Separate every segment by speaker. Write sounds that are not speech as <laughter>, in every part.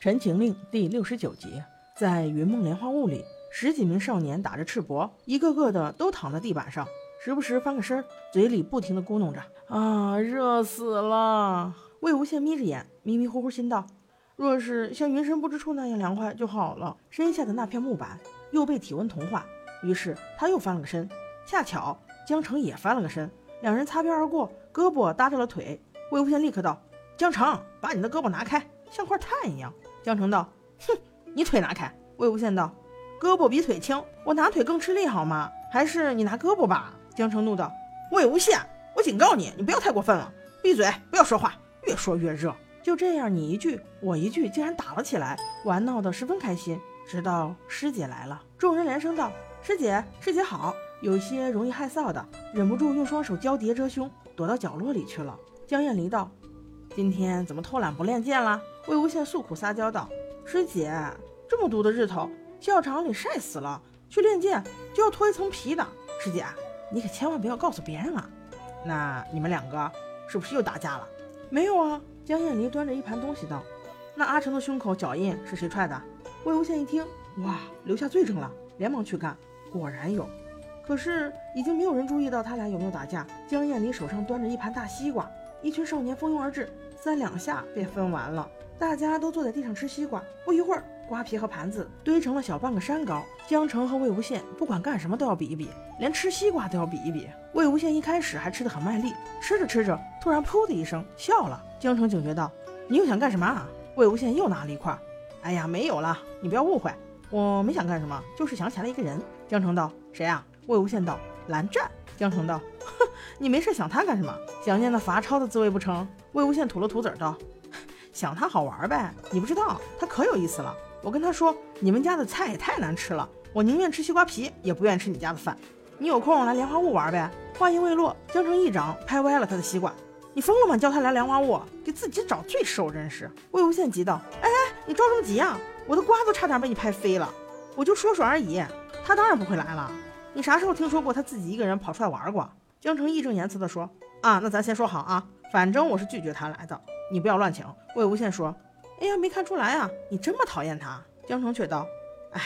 Speaker 1: 《陈情令》第六十九集，在云梦莲花坞里，十几名少年打着赤膊，一个个的都躺在地板上，时不时翻个身，嘴里不停的咕哝着：“啊，热死了！”魏无羡眯着眼，迷迷糊糊心道：“若是像云深不知处那样凉快就好了。”身下的那片木板又被体温同化，于是他又翻了个身。恰巧江澄也翻了个身，两人擦边而过，胳膊搭着了腿。魏无羡立刻道：“江澄，把你的胳膊拿开，像块炭一样。”江城道：“哼，你腿拿开。”魏无羡道：“胳膊比腿轻，我拿腿更吃力，好吗？还是你拿胳膊吧。”江城怒道：“魏无羡，我警告你，你不要太过分了，闭嘴，不要说话，越说越热。”就这样，你一句我一句，竟然打了起来，玩闹得十分开心。直到师姐来了，众人连声道：“师姐，师姐好。”有些容易害臊的，忍不住用双手交叠遮胸，躲到角落里去了。江厌离道。今天怎么偷懒不练剑了？魏无羡诉苦撒娇道：“师姐，这么毒的日头，校场里晒死了，去练剑就要脱一层皮的。师姐，你可千万不要告诉别人啊！那你们两个是不是又打架了？没有啊。”江厌离端着一盘东西道：“那阿成的胸口脚印是谁踹的？”魏无羡一听，哇，留下罪证了，连忙去看，果然有。可是已经没有人注意到他俩有没有打架。江厌离手上端着一盘大西瓜。一群少年蜂拥而至，三两下便分完了。大家都坐在地上吃西瓜，不一会儿，瓜皮和盘子堆成了小半个山高。江城和魏无羡不管干什么都要比一比，连吃西瓜都要比一比。魏无羡一开始还吃得很卖力，吃着吃着，突然噗的一声笑了。江城警觉道：“你又想干什么？”啊？”魏无羡又拿了一块。哎呀，没有了，你不要误会，我没想干什么，就是想起来一个人。江城道：“谁啊？”魏无羡道：“蓝湛。”江城道：“哼，你没事想他干什么？想念那罚抄的滋味不成？”魏无羡吐了吐嘴道：“想他好玩呗，你不知道他可有意思了。我跟他说，你们家的菜也太难吃了，我宁愿吃西瓜皮，也不愿吃你家的饭。你有空来莲花坞玩呗。”话音未落，江城一掌拍歪了他的西瓜。“你疯了吗？叫他来莲花坞，给自己找罪受，真是！”魏无羡急道：“哎哎，你着什么急啊？我的瓜都差点被你拍飞了。我就说说而已，他当然不会来了。”你啥时候听说过他自己一个人跑出来玩过？江城义正言辞地说：“啊，那咱先说好啊，反正我是拒绝他来的，你不要乱请。”魏无羡说：“哎呀，没看出来啊，你这么讨厌他。”江城却道：“哎，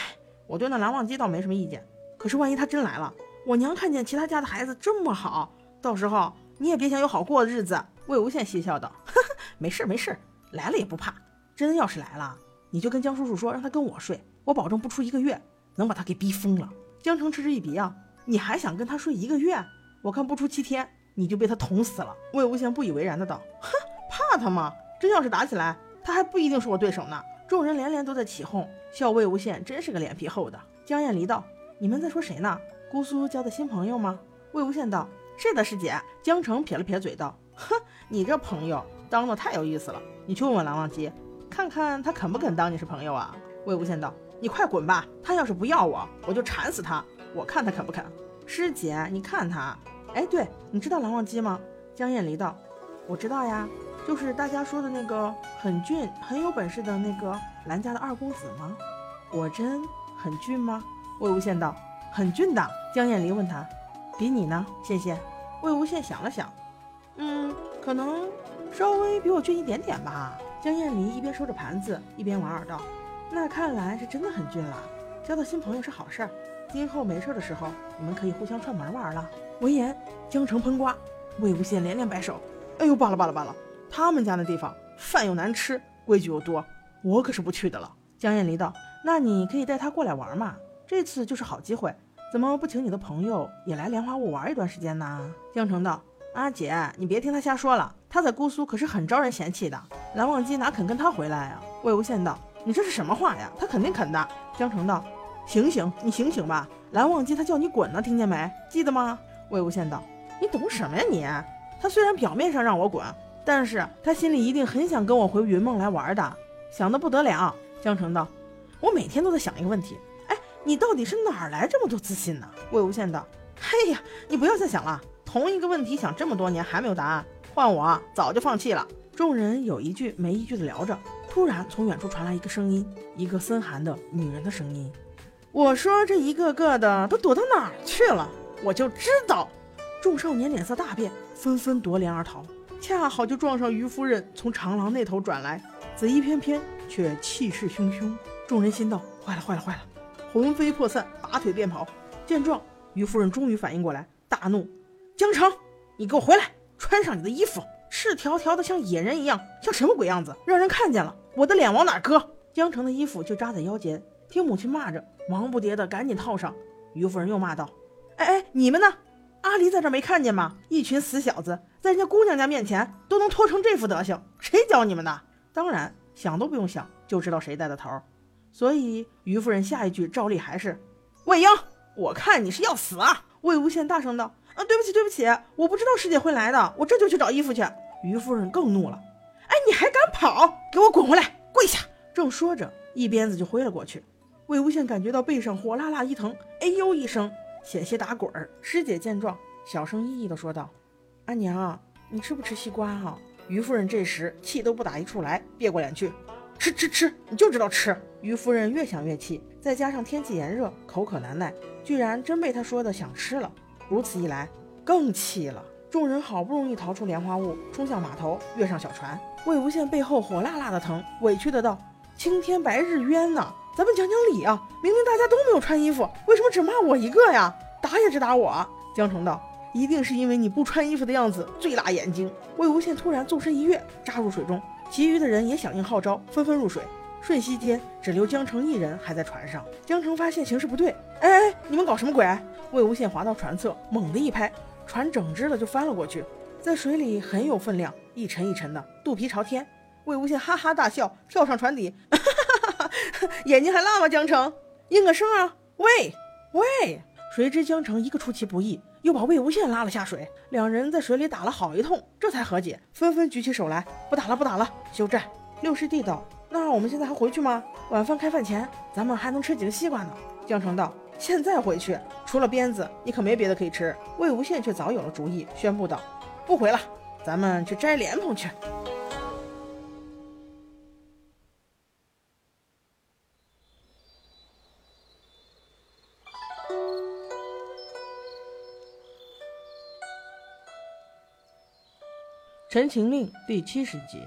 Speaker 1: 我对那蓝忘机倒没什么意见，可是万一他真来了，我娘看见其他家的孩子这么好，到时候你也别想有好过的日子。”魏无羡嬉笑道：“呵呵，没事没事，来了也不怕。真要是来了，你就跟江叔叔说，让他跟我睡，我保证不出一个月能把他给逼疯了。”江城嗤之以鼻啊！你还想跟他睡一个月？我看不出七天你就被他捅死了。魏无羡不以为然的道：“哼，怕他吗？真要是打起来，他还不一定是我对手呢。”众人连连都在起哄，笑魏无羡真是个脸皮厚的。江厌离道：“你们在说谁呢？姑苏交的新朋友吗？”魏无羡道：“是的，师姐。”江城撇了撇嘴道：“哼，你这朋友当的太有意思了。你去问问蓝忘机，看看他肯不肯当你是朋友啊？”魏无羡道。你快滚吧！他要是不要我，我就缠死他。我看他肯不肯。师姐，你看他，哎，对，你知道蓝忘机吗？江厌离道：“我知道呀，就是大家说的那个很俊、很有本事的那个蓝家的二公子吗？我真很俊吗？”魏无羡道：“很俊的。”江厌离问他：“比你呢？”谢谢。魏无羡想了想，嗯，可能稍微比我俊一点点吧。江厌离一边收着盘子，一边莞尔道。那看来是真的很俊了，交到新朋友是好事儿。今后没事的时候，你们可以互相串门玩了。闻言，江城喷瓜，魏无羡连连摆手：“哎呦，罢了罢了罢了，他们家那地方饭又难吃，规矩又多，我可是不去的了。”江厌离道：“那你可以带他过来玩嘛，这次就是好机会，怎么不请你的朋友也来莲花坞玩一段时间呢？”江城道：“阿姐，你别听他瞎说了，他在姑苏可是很招人嫌弃的，蓝忘机哪肯跟他回来啊？”魏无羡道。你这是什么话呀？他肯定肯的。江城道：“醒醒，你醒醒吧！蓝忘机他叫你滚呢，听见没？记得吗？”魏无羡道：“你懂什么呀你？他虽然表面上让我滚，但是他心里一定很想跟我回云梦来玩的，想得不得了。”江城道：“我每天都在想一个问题，哎，你到底是哪儿来这么多自信呢？”魏无羡道：“嘿呀，你不要再想了，同一个问题想这么多年还没有答案，换我早就放弃了。”众人有一句没一句的聊着。突然，从远处传来一个声音，一个森寒的女人的声音。我说：“这一个个的都躲到哪儿去了？”我就知道。众少年脸色大变，纷纷夺帘而逃。恰好就撞上于夫人从长廊那头转来，紫衣翩翩，却气势汹汹。众人心道：坏了，坏了，坏了！魂飞魄散，拔腿便跑。见状，于夫人终于反应过来，大怒：“江城，你给我回来，穿上你的衣服！赤条条的，像野人一样，像什么鬼样子？让人看见了，我的脸往哪搁？”江城的衣服就扎在腰间，听母亲骂着，忙不迭的赶紧套上。于夫人又骂道：“哎哎，你们呢？阿离在这没看见吗？一群死小子，在人家姑娘家面前都能脱成这副德行，谁教你们的？当然想都不用想，就知道谁带的头。所以于夫人下一句照例还是：魏婴。”我看你是要死啊！魏无羡大声道：“啊，对不起，对不起，我不知道师姐会来的，我这就去找衣服去。”于夫人更怒了：“哎，你还敢跑？给我滚回来，跪下！”正说着，一鞭子就挥了过去。魏无羡感觉到背上火辣辣一疼，哎呦一声，险些打滚儿。师姐见状，小声翼翼地说道：“阿娘，你吃不吃西瓜哈？”于夫人这时气都不打一处来，别过脸去。吃吃吃，你就知道吃！于夫人越想越气，再加上天气炎热，口渴难耐，居然真被他说的想吃了。如此一来，更气了。众人好不容易逃出莲花坞，冲向码头，跃上小船。魏无羡背后火辣辣的疼，委屈的道：“青天白日冤呐，咱们讲讲理啊！明明大家都没有穿衣服，为什么只骂我一个呀？打也只打我。”江澄道：“一定是因为你不穿衣服的样子最辣眼睛。”魏无羡突然纵身一跃，扎入水中。其余的人也响应号召，纷纷入水。瞬息间，只留江澄一人还在船上。江澄发现形势不对，哎哎，你们搞什么鬼？魏无羡滑到船侧，猛地一拍，船整只的就翻了过去，在水里很有分量，一沉一沉的，肚皮朝天。魏无羡哈哈大笑，跳上船底，哈哈哈哈哈眼睛还辣吗？江澄，应个声啊！喂喂！谁知江澄一个出其不意。又把魏无羡拉了下水，两人在水里打了好一通，这才和解，纷纷举起手来，不打了，不打了，休战。六师弟道：“那我们现在还回去吗？晚饭开饭前，咱们还能吃几个西瓜呢？”江澄道：“现在回去，除了鞭子，你可没别的可以吃。”魏无羡却早有了主意，宣布道：“不回了，咱们去摘莲蓬去。”《陈情令》第七十集，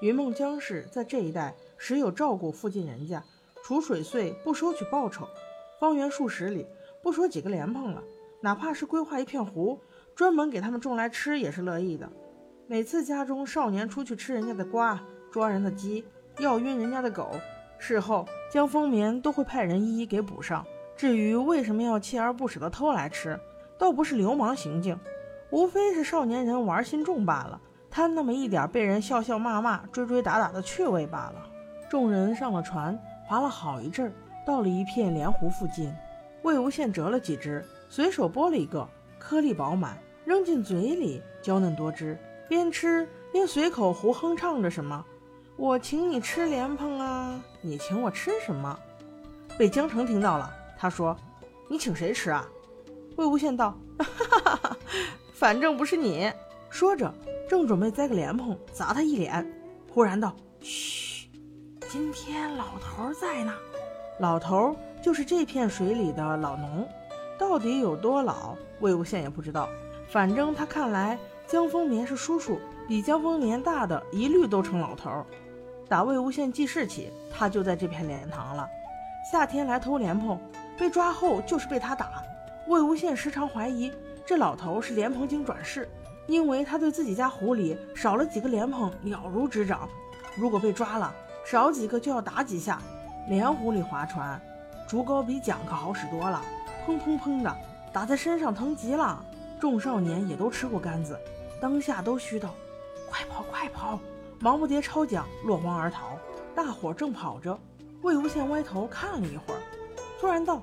Speaker 1: 云梦江氏在这一带时有照顾附近人家，除水岁不收取报酬，方圆数十里，不说几个莲蓬了，哪怕是规划一片湖，专门给他们种来吃也是乐意的。每次家中少年出去吃人家的瓜，抓人的鸡，要晕人家的狗，事后江丰眠都会派人一一给补上。至于为什么要锲而不舍地偷来吃，倒不是流氓行径，无非是少年人玩心重罢了。贪那么一点被人笑笑骂骂、追追打打的趣味罢了。众人上了船，划了好一阵儿，到了一片莲湖附近。魏无羡折了几只，随手剥了一个，颗粒饱满，扔进嘴里，娇嫩多汁。边吃边随口胡哼唱着什么：“我请你吃莲蓬啊，你请我吃什么？”被江澄听到了，他说：“你请谁吃啊？”魏无羡道：“哈哈哈，反正不是你。”说着。正准备栽个莲蓬砸他一脸，忽然道：“嘘，今天老头在呢。老头就是这片水里的老农，到底有多老，魏无羡也不知道。反正他看来江丰年是叔叔，比江丰年大的一律都成老头。打魏无羡记事起，他就在这片莲塘了。夏天来偷莲蓬，被抓后就是被他打。魏无羡时常怀疑这老头是莲蓬精转世。”因为他对自己家湖里少了几个莲蓬了如指掌，如果被抓了，少几个就要打几下。莲湖里划船，竹篙比桨可好使多了，砰砰砰的打在身上疼极了。众少年也都吃过杆子，当下都虚道：“快跑快跑！”忙不迭抄桨落荒而逃。大伙正跑着，魏无羡歪头看了一会儿，突然道：“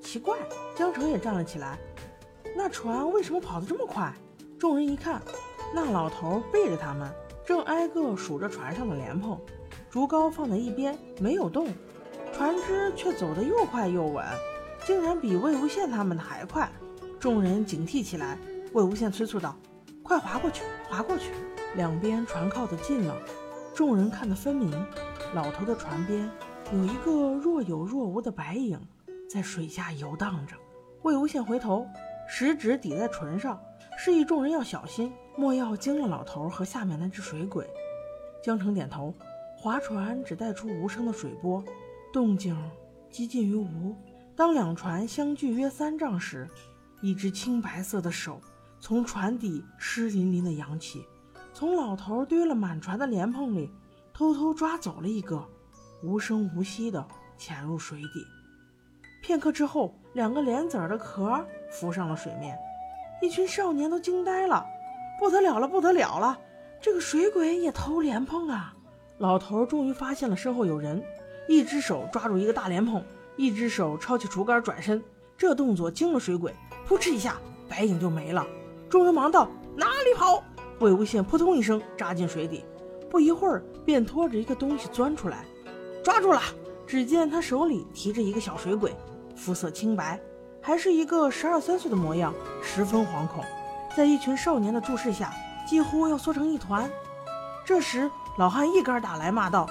Speaker 1: 奇怪！”江城也站了起来，那船为什么跑得这么快？众人一看，那老头背着他们，正挨个数着船上的莲蓬，竹篙放在一边没有动，船只却走得又快又稳，竟然比魏无羡他们的还快。众人警惕起来，魏无羡催促道：“快划过去，划过去！”两边船靠得近了，众人看得分明，老头的船边有一个若有若无的白影在水下游荡着。魏无羡回头，食指抵在唇上。示意众人要小心，莫要惊了老头和下面那只水鬼。江澄点头，划船只带出无声的水波，动静几近于无。当两船相距约三丈时，一只青白色的手从船底湿淋淋的扬起，从老头堆了满船的莲蓬里偷偷抓走了一个，无声无息地潜入水底。片刻之后，两个莲子儿的壳浮上了水面，一群少年都惊呆了，不得了了，不得了了！这个水鬼也偷莲蓬啊！老头终于发现了身后有人，一只手抓住一个大莲蓬。一只手抄起竹竿转身，这动作惊了水鬼，扑哧一下，白影就没了。众人忙道：“哪里跑？”魏无羡扑通一声扎进水底，不一会儿便拖着一个东西钻出来，抓住了。只见他手里提着一个小水鬼，肤色清白，还是一个十二三岁的模样，十分惶恐，在一群少年的注视下，几乎要缩成一团。这时老汉一杆打来，骂道：“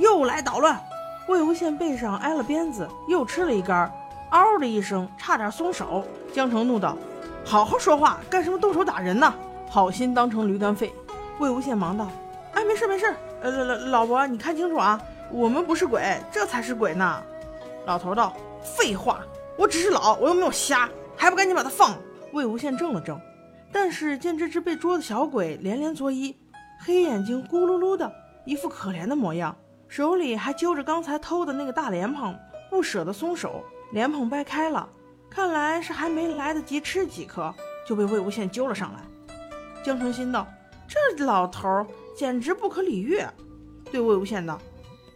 Speaker 1: 又来捣乱！”魏无羡背上挨了鞭子，又吃了一杆，嗷的一声，差点松手。江澄怒道：“好好说话，干什么动手打人呢？好心当成驴肝肺。”魏无羡忙道：“哎，没事没事，呃，老老伯，你看清楚啊，我们不是鬼，这才是鬼呢。”老头道：“废话，我只是老，我又没有瞎，还不赶紧把他放了？”魏无羡怔了怔，但是见这只被捉的小鬼连连作揖，黑眼睛咕噜噜的，一副可怜的模样。手里还揪着刚才偷的那个大莲蓬，不舍得松手。莲蓬掰开了，看来是还没来得及吃几颗，就被魏无羡揪了上来。江澄心道：“这老头简直不可理喻。”对魏无羡道：“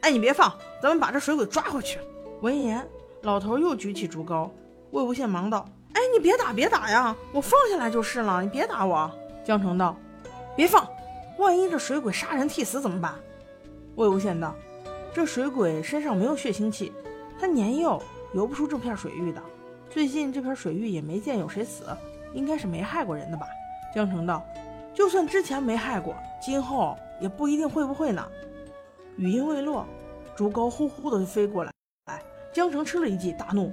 Speaker 1: 哎，你别放，咱们把这水鬼抓回去。”闻言，老头又举起竹篙。魏无羡忙道：“哎，你别打，别打呀，我放下来就是了，你别打我。”江澄道：“别放，万一这水鬼杀人替死怎么办？”魏无羡道。这水鬼身上没有血腥气，他年幼，游不出这片水域的。最近这片水域也没见有谁死，应该是没害过人的吧？江澄道：“就算之前没害过，今后也不一定会不会呢。”语音未落，竹篙呼呼的就飞过来。哎，江澄吃了一记，大怒：“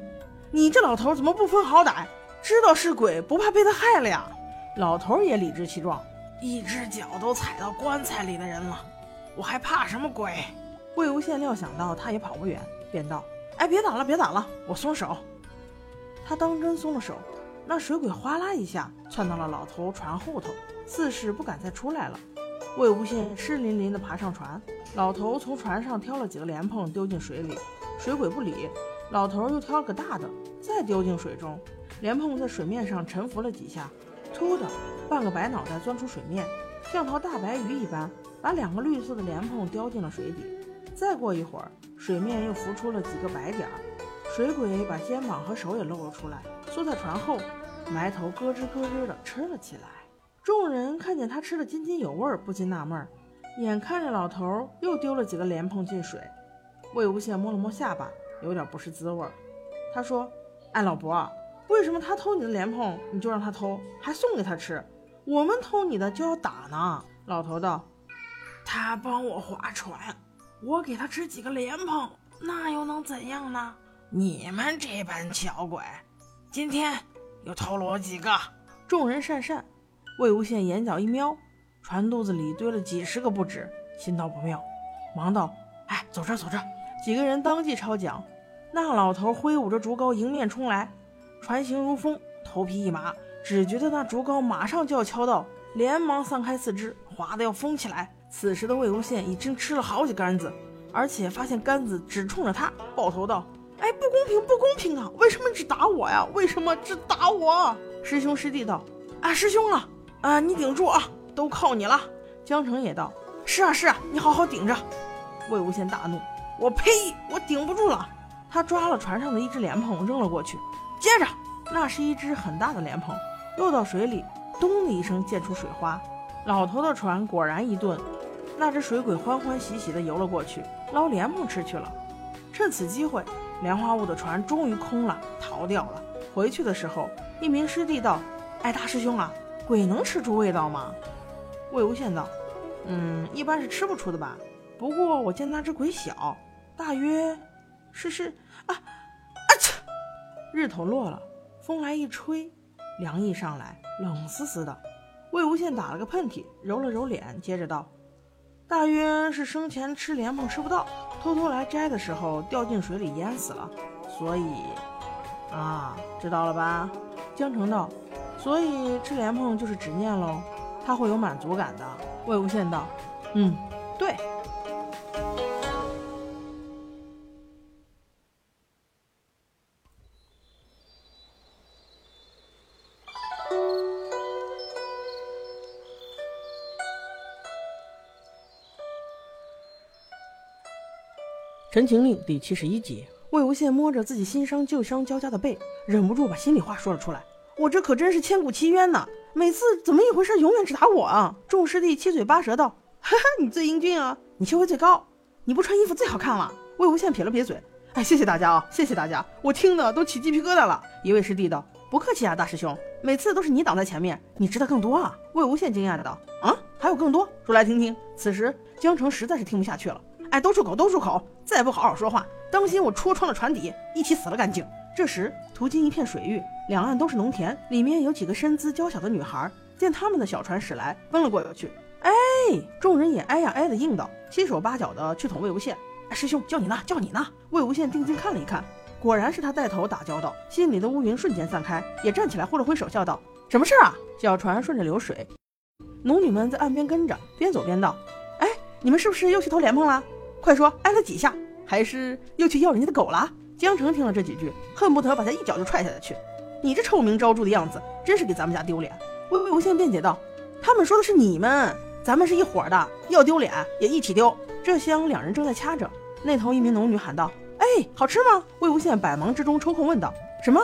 Speaker 1: 你这老头怎么不分好歹？知道是鬼，不怕被他害了呀？”老头也理直气壮：“一只脚都踩到棺材里的人了，我还怕什么鬼？”魏无羡料想到他也跑不远，便道：“哎，别打了，别打了，我松手。”他当真松了手，那水鬼哗啦一下窜到了老头船后头，似是不敢再出来了。魏无羡湿淋淋地爬上船，老头从船上挑了几个莲蓬丢进水里，水鬼不理。老头又挑了个大的，再丢进水中，莲蓬在水面上沉浮了几下，突的半个白脑袋钻出水面，像条大白鱼一般，把两个绿色的莲蓬叼进了水底。再过一会儿，水面又浮出了几个白点儿，水鬼把肩膀和手也露了出来，缩在船后，埋头咯吱咯吱地吃了起来。众人看见他吃得津津有味，不禁纳闷儿。眼看着老头又丢了几个莲蓬进水，魏无羡摸了摸下巴，有点不是滋味儿。他说：“哎，老伯，为什么他偷你的莲蓬，你就让他偷，还送给他吃？我们偷你的就要打呢？”老头道：“他帮我划船。”我给他吃几个莲蓬，那又能怎样呢？你们这帮小鬼，今天又偷了我几个？众人讪讪。魏无羡眼角一瞄，船肚子里堆了几十个不止，心道不妙，忙道：“哎，走着走着。”几个人当即抄桨。那老头挥舞着竹篙迎面冲来，船行如风，头皮一麻，只觉得那竹篙马上就要敲到，连忙散开四肢，划得要疯起来。此时的魏无羡已经吃了好几杆子，而且发现杆子只冲着他，抱头道：“哎，不公平，不公平啊！为什么只打我呀？为什么只打我？”师兄师弟道：“啊，师兄啊，啊，你顶住啊，都靠你了。”江澄也道：“是啊，是啊，你好好顶着。”魏无羡大怒：“我呸！我顶不住了！”他抓了船上的一只莲蓬扔了过去，接着那是一只很大的莲蓬，落到水里，咚的一声溅出水花，老头的船果然一顿。那只水鬼欢欢喜喜地游了过去，捞莲蓬吃去了。趁此机会，莲花坞的船终于空了，逃掉了。回去的时候，一名师弟道：“哎，大师兄啊，鬼能吃出味道吗？”魏无羡道：“嗯，一般是吃不出的吧。不过我见那只鬼小，大约是是啊啊！切！日头落了，风来一吹，凉意上来，冷丝丝的。魏无羡打了个喷嚏，揉了揉脸，接着道。大约是生前吃莲蓬吃不到，偷偷来摘的时候掉进水里淹死了，所以啊，知道了吧？江澄道，所以吃莲蓬就是执念喽，他会有满足感的。魏无羡道，嗯，对。《陈情令》第七十一集，魏无羡摸着自己新伤旧伤交加的背，忍不住把心里话说了出来：“我这可真是千古奇冤呐！每次怎么一回事，永远只打我啊！”众师弟七嘴八舌道：“哈哈，你最英俊啊，你修为最高，你不穿衣服最好看了。”魏无羡撇了撇嘴：“哎，谢谢大家啊，谢谢大家，我听的都起鸡皮疙瘩了。”一位师弟道：“不客气啊，大师兄，每次都是你挡在前面，你知道更多啊。”魏无羡惊讶的道：“啊，还有更多？说来听听。”此时江澄实在是听不下去了。哎，都住口，都住口！再不好好说话，当心我戳穿了船底，一起死了干净。这时，途经一片水域，两岸都是农田，里面有几个身姿娇小的女孩。见他们的小船驶来，奔了过去。哎，众人也哎呀哎的应道，七手八脚的去捅魏无羡。哎，师兄叫你呢，叫你呢。魏无羡定睛看了一看，果然是他带头打交道，心里的乌云瞬间散开，也站起来挥了挥手，笑道：“什么事啊？”小船顺着流水，农女们在岸边跟着，边走边道：“哎，你们是不是又去偷莲蓬了？”快说挨了几下，还是又去要人家的狗了？江澄听了这几句，恨不得把他一脚就踹下去。你这臭名昭著的样子，真是给咱们家丢脸。魏魏无羡辩解道：“他们说的是你们，咱们是一伙的，要丢脸也一起丢。”这厢两人正在掐着，那头一名农女喊道：“哎，好吃吗？”魏无羡百忙之中抽空问道：“什么？”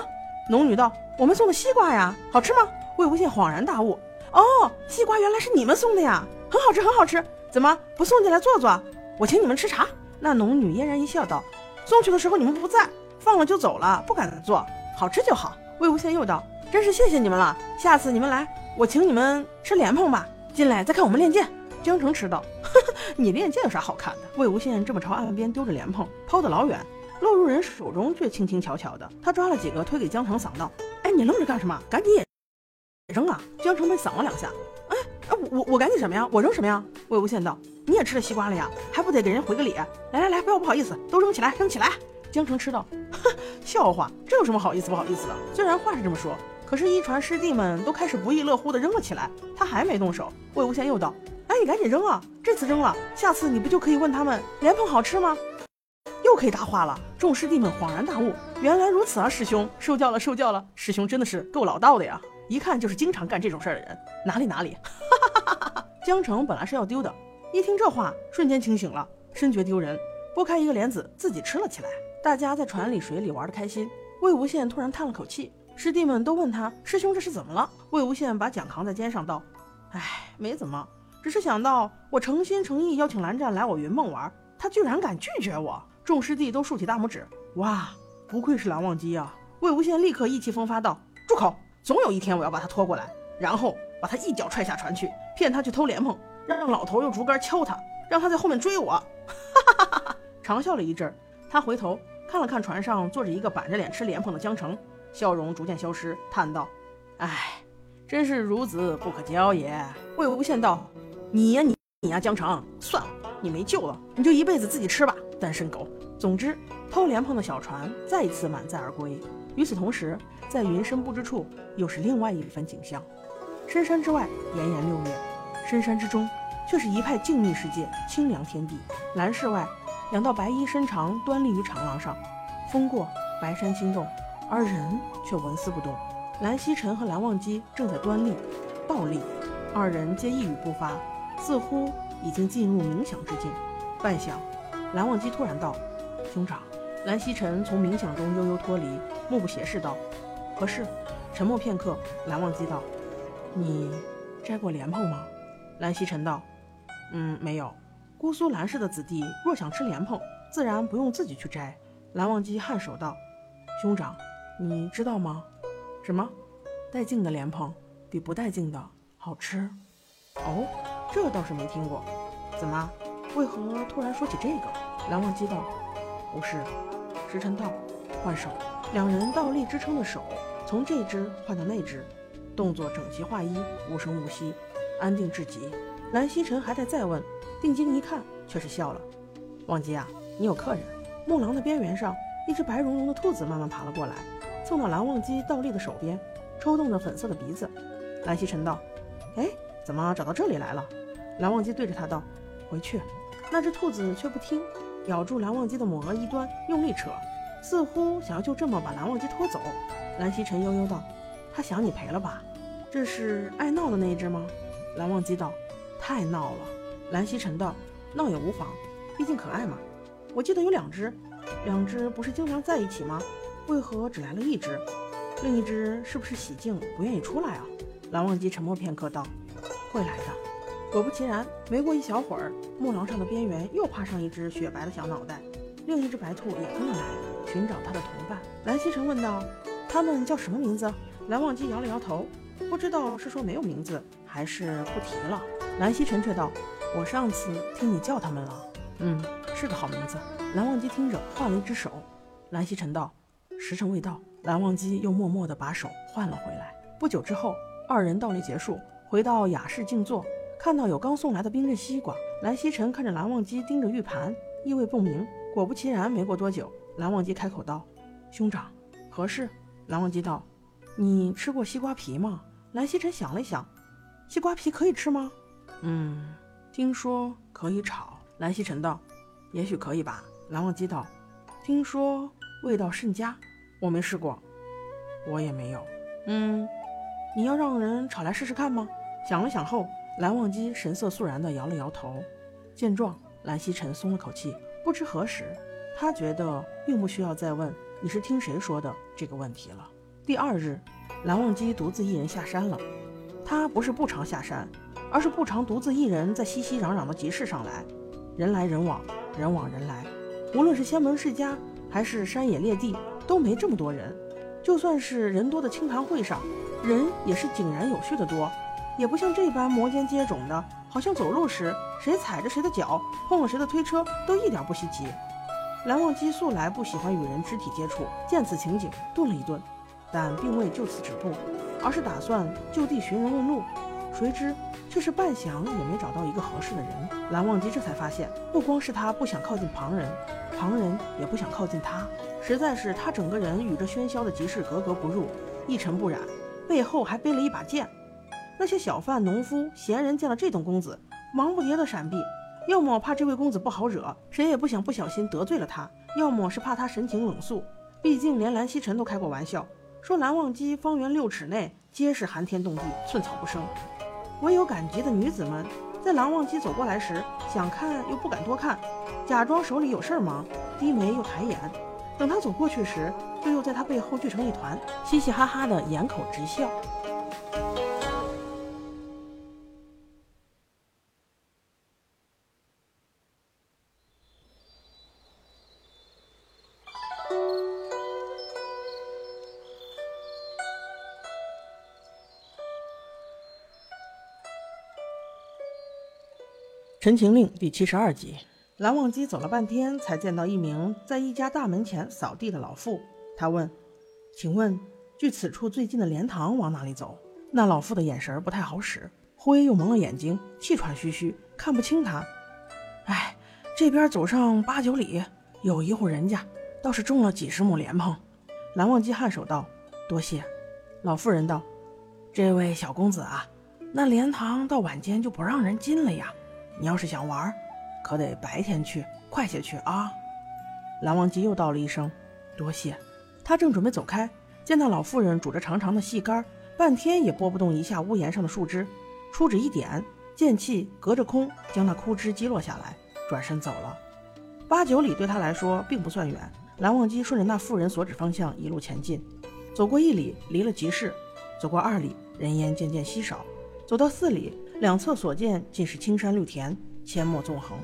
Speaker 1: 农女道：“我们送的西瓜呀，好吃吗？”魏无羡恍然大悟：“哦，西瓜原来是你们送的呀，很好吃，很好吃。怎么不送进来坐坐？”我请你们吃茶。那农女嫣然一笑，道：“送去的时候你们不在，放了就走了，不敢做。好吃就好。”魏无羡又道：“真是谢谢你们了，下次你们来，我请你们吃莲蓬吧。进来再看我们练剑。”江澄迟道：“呵呵，你练剑有啥好看的？”魏无羡这么朝岸边丢着莲蓬，抛得老远，落入人手中却轻轻巧巧的。他抓了几个推给江澄，嗓道：“哎，你愣着干什么？赶紧也扔啊！”江澄被嗓了两下。哎，我我赶紧什么呀？我扔什么呀？魏无羡道：“你也吃了西瓜了呀，还不得给人回个礼？来来来，不要不好意思，都扔起来，扔起来！”江澄吃道：“哼，笑话，这有什么好意思不好意思的？虽然话是这么说，可是一传师弟们都开始不亦乐乎的扔了起来，他还没动手。”魏无羡又道：“哎，你赶紧扔啊！这次扔了，下次你不就可以问他们莲蓬好吃吗？又可以答话了。”众师弟们恍然大悟，原来如此啊！师兄受教了，受教了！师兄真的是够老道的呀，一看就是经常干这种事儿的人。哪里哪里。哈哈哈哈哈哈江澄本来是要丢的，一听这话，瞬间清醒了，深觉丢人，拨开一个帘子，自己吃了起来。大家在船里、水里玩得开心。魏无羡突然叹了口气，师弟们都问他：“师兄这是怎么了？”魏无羡把桨扛在肩上，道：“哎，没怎么，只是想到我诚心诚意邀请蓝湛来我云梦玩，他居然敢拒绝我。”众师弟都竖起大拇指：“哇，不愧是蓝忘机啊！”魏无羡立刻意气风发道：“住口！总有一天我要把他拖过来，然后。”把他一脚踹下船去，骗他去偷莲蓬，让老头用竹竿敲他，让他在后面追我。哈哈哈哈长笑了一阵，他回头看了看船上坐着一个板着脸吃莲蓬的江澄，笑容逐渐消失，叹道：“哎，真是孺子不可教也。”魏无羡道：“你呀你你呀，江澄，算了，你没救了，你就一辈子自己吃吧，单身狗。”总之，偷莲蓬的小船再一次满载而归。与此同时，在云深不知处，又是另外一番景象。深山之外，炎炎六月；深山之中，却是一派静谧世界，清凉天地。蓝室外，两道白衣身长端立于长廊上，风过，白山轻动，而人却纹丝不动。蓝曦臣和蓝忘机正在端立、倒立，二人皆一语不发，似乎已经进入冥想之境。半晌，蓝忘机突然道：“兄长。”蓝曦臣从冥想中悠悠脱离，目不斜视道：“何事？”沉默片刻，蓝忘机道。你摘过莲蓬吗？蓝曦臣道：“嗯，没有。姑苏蓝氏的子弟若想吃莲蓬，自然不用自己去摘。”蓝忘机颔首道：“兄长，你知道吗？什么？带茎的莲蓬比不带茎的好吃？哦，这倒是没听过。怎么？为何突然说起这个？”蓝忘机道：“不是。”时辰到：“换手。”两人倒立支撑的手，从这只换到那只。动作整齐划一，无声无息，安定至极。蓝曦臣还在再问，定睛一看，却是笑了。忘机啊，你有客人。木廊的边缘上，一只白茸茸的兔子慢慢爬了过来，蹭到蓝忘机倒立的手边，抽动着粉色的鼻子。蓝曦臣道：“哎，怎么找到这里来了？”蓝忘机对着他道：“回去。”那只兔子却不听，咬住蓝忘机的抹额一端，用力扯，似乎想要就这么把蓝忘机拖走。蓝曦臣悠悠道：“他想你赔了吧？这是爱闹的那一只吗？”蓝忘机道。太闹了，蓝曦臣道：“闹也无妨，毕竟可爱嘛。我记得有两只，两只不是经常在一起吗？为何只来了一只？另一只是不是喜静不愿意出来啊？”蓝忘机沉默片刻道：“会来的。”果不其然，没过一小会儿，木廊上的边缘又爬上一只雪白的小脑袋，另一只白兔也跟了来，寻找它的同伴。蓝曦臣问道：“它们叫什么名字？”蓝忘机摇了摇头，不知道是说没有名字，还是不提了。蓝曦臣却道：“我上次听你叫他们了，嗯，是个好名字。”蓝忘机听着换了一只手。蓝曦臣道：“时辰未到。”蓝忘机又默默地把手换了回来。不久之后，二人倒立结束，回到雅室静坐，看到有刚送来的冰镇西瓜。蓝曦臣看着蓝忘机盯着玉盘，意味不明。果不其然，没过多久，蓝忘机开口道：“兄长，何事？”蓝忘机道：“你吃过西瓜皮吗？”蓝曦臣想了想：“西瓜皮可以吃吗？”嗯，听说可以炒。蓝曦臣道：“也许可以吧。”蓝忘机道：“听说味道甚佳，我没试过，我也没有。嗯，你要让人炒来试试看吗？”想了想后，蓝忘机神色肃然地摇了摇头。见状，蓝曦臣松了口气。不知何时，他觉得并不需要再问“你是听谁说的”这个问题了。第二日，蓝忘机独自一人下山了。他不是不常下山。而是不常独自一人在熙熙攘攘的集市上来，人来人往，人往人来。无论是仙门世家，还是山野猎地，都没这么多人。就算是人多的清谈会上，人也是井然有序的多，也不像这般摩肩接踵的，好像走路时谁踩着谁的脚，碰了谁的推车都一点不稀奇。蓝忘机素来不喜欢与人肢体接触，见此情景，顿了一顿，但并未就此止步，而是打算就地寻人问路。谁知却是半晌也没找到一个合适的人。蓝忘机这才发现，不光是他不想靠近旁人，旁人也不想靠近他。实在是他整个人与这喧嚣的集市格格不入，一尘不染，背后还背了一把剑。那些小贩、农夫、闲人见了这等公子，忙不迭的闪避，要么怕这位公子不好惹，谁也不想不小心得罪了他；要么是怕他神情冷肃。毕竟连蓝曦臣都开过玩笑，说蓝忘机方圆六尺内皆是寒天冻地，寸草不生。唯有赶集的女子们，在蓝忘机走过来时，想看又不敢多看，假装手里有事儿忙，低眉又抬眼。等他走过去时，就又在他背后聚成一团，嘻嘻哈哈的掩口直笑。《陈情令》第七十二集，蓝忘机走了半天，才见到一名在一家大门前扫地的老妇。他问：“请问，距此处最近的莲塘往哪里走？”那老妇的眼神不太好使，灰又蒙了眼睛，气喘吁吁，看不清他。哎，这边走上八九里，有一户人家，倒是种了几十亩莲蓬。蓝忘机颔首道：“多谢。”老妇人道：“这位小公子啊，那莲塘到晚间就不让人进了呀。”你要是想玩，可得白天去，快些去啊！蓝忘机又道了一声：“多谢。”他正准备走开，见那老妇人拄着长长的细杆，半天也拨不动一下屋檐上的树枝，出指一点，剑气隔着空将那枯枝击落下来，转身走了。八九里对他来说并不算远，蓝忘机顺着那妇人所指方向一路前进，走过一里，离了集市；走过二里，人烟渐渐稀少；走到四里。两侧所见尽是青山绿田，阡陌纵横，